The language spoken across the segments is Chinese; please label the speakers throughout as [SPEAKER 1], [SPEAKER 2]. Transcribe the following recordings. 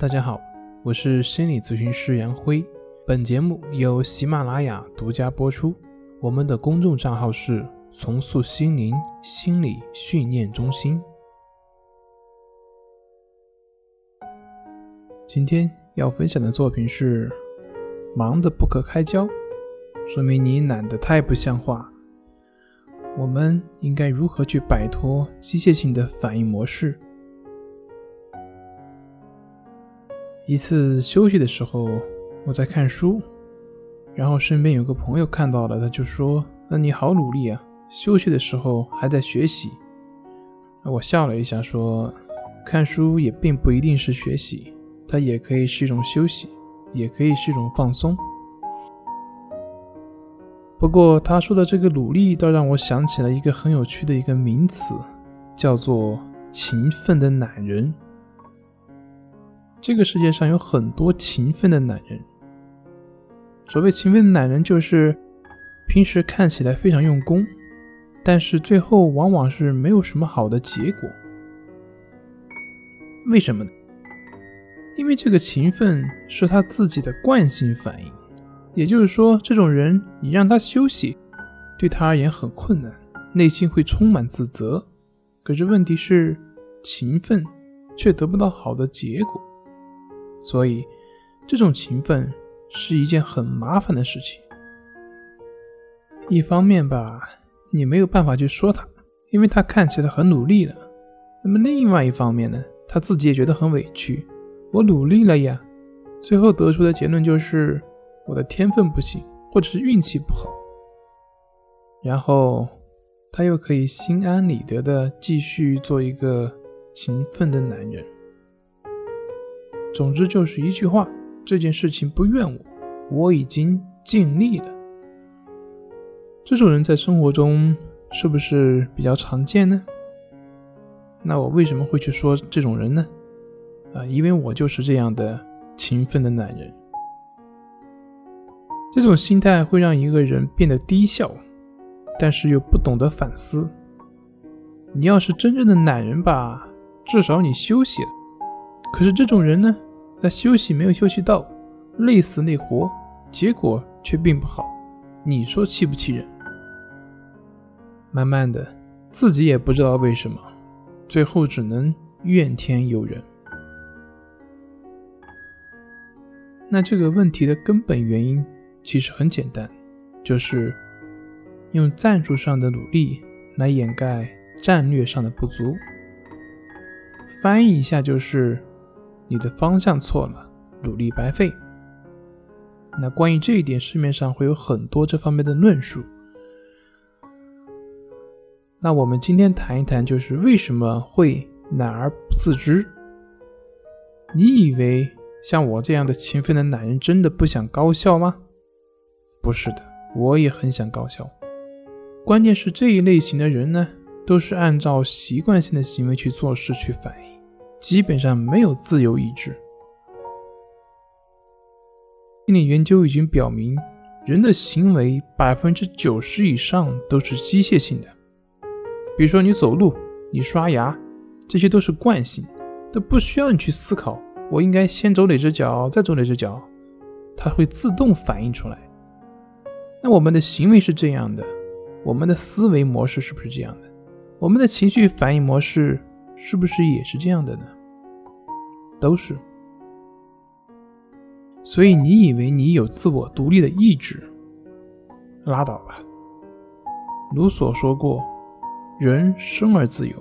[SPEAKER 1] 大家好，我是心理咨询师杨辉。本节目由喜马拉雅独家播出。我们的公众账号是“重塑心灵心理训练中心”。今天要分享的作品是：忙得不可开交，说明你懒得太不像话。我们应该如何去摆脱机械性的反应模式？一次休息的时候，我在看书，然后身边有个朋友看到了，他就说：“那你好努力啊，休息的时候还在学习。”我笑了一下说：“看书也并不一定是学习，它也可以是一种休息，也可以是一种放松。”不过他说的这个努力，倒让我想起了一个很有趣的一个名词，叫做“勤奋的懒人”。这个世界上有很多勤奋的男人。所谓勤奋的男人，就是平时看起来非常用功，但是最后往往是没有什么好的结果。为什么呢？因为这个勤奋是他自己的惯性反应，也就是说，这种人你让他休息，对他而言很困难，内心会充满自责。可是问题是，勤奋却得不到好的结果。所以，这种勤奋是一件很麻烦的事情。一方面吧，你没有办法去说他，因为他看起来很努力了。那么另外一方面呢，他自己也觉得很委屈。我努力了呀，最后得出的结论就是我的天分不行，或者是运气不好。然后他又可以心安理得的继续做一个勤奋的男人。总之就是一句话，这件事情不怨我，我已经尽力了。这种人在生活中是不是比较常见呢？那我为什么会去说这种人呢？啊，因为我就是这样的勤奋的男人。这种心态会让一个人变得低效，但是又不懂得反思。你要是真正的男人吧，至少你休息了。可是这种人呢，在休息没有休息到，累死累活，结果却并不好，你说气不气人？慢慢的，自己也不知道为什么，最后只能怨天尤人。那这个问题的根本原因其实很简单，就是用战术上的努力来掩盖战略上的不足。翻译一下就是。你的方向错了，努力白费。那关于这一点，市面上会有很多这方面的论述。那我们今天谈一谈，就是为什么会懒而不自知？你以为像我这样的勤奋的男人真的不想高效吗？不是的，我也很想高效。关键是这一类型的人呢，都是按照习惯性的行为去做事去反应。基本上没有自由意志。心理研究已经表明，人的行为百分之九十以上都是机械性的。比如说，你走路、你刷牙，这些都是惯性，都不需要你去思考，我应该先走哪只脚，再走哪只脚，它会自动反映出来。那我们的行为是这样的，我们的思维模式是不是这样的？我们的情绪反应模式？是不是也是这样的呢？都是。所以你以为你有自我独立的意志？拉倒吧。卢梭说过：“人生而自由，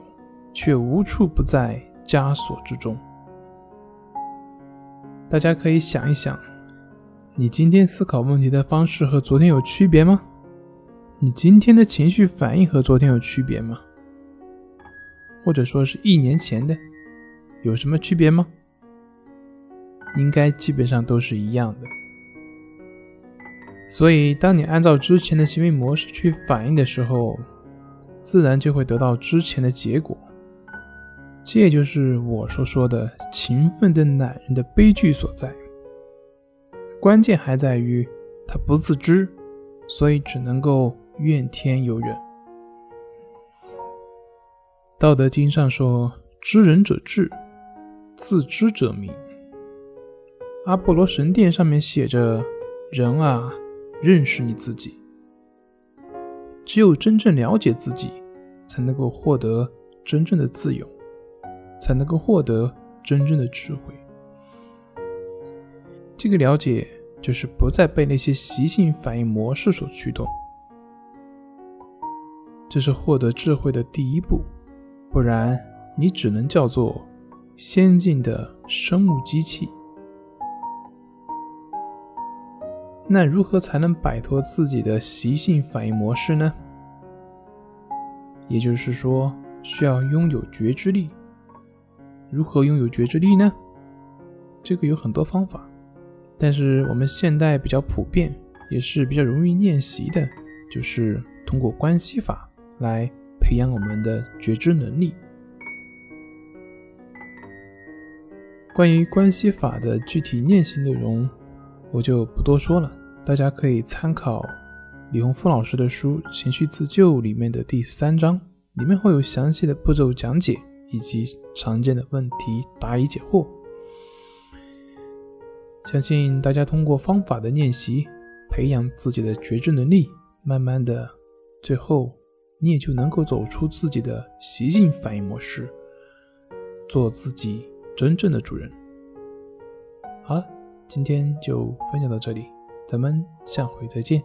[SPEAKER 1] 却无处不在枷锁之中。”大家可以想一想，你今天思考问题的方式和昨天有区别吗？你今天的情绪反应和昨天有区别吗？或者说是一年前的，有什么区别吗？应该基本上都是一样的。所以，当你按照之前的行为模式去反应的时候，自然就会得到之前的结果。这就是我所说的勤奋的男人的悲剧所在。关键还在于他不自知，所以只能够怨天尤人。道德经上说：“知人者智，自知者明。”阿波罗神殿上面写着：“人啊，认识你自己。只有真正了解自己，才能够获得真正的自由，才能够获得真正的智慧。这个了解，就是不再被那些习性反应模式所驱动。这是获得智慧的第一步，不然你只能叫做先进的生物机器。”那如何才能摆脱自己的习性反应模式呢？也就是说，需要拥有觉知力。如何拥有觉知力呢？这个有很多方法，但是我们现代比较普遍，也是比较容易练习的，就是通过关系法来培养我们的觉知能力。关于关系法的具体练习内容，我就不多说了。大家可以参考李洪峰老师的书《情绪自救》里面的第三章，里面会有详细的步骤讲解以及常见的问题答疑解惑。相信大家通过方法的练习，培养自己的觉知能力，慢慢的，最后你也就能够走出自己的习性反应模式，做自己真正的主人。好了，今天就分享到这里。咱们下回再见。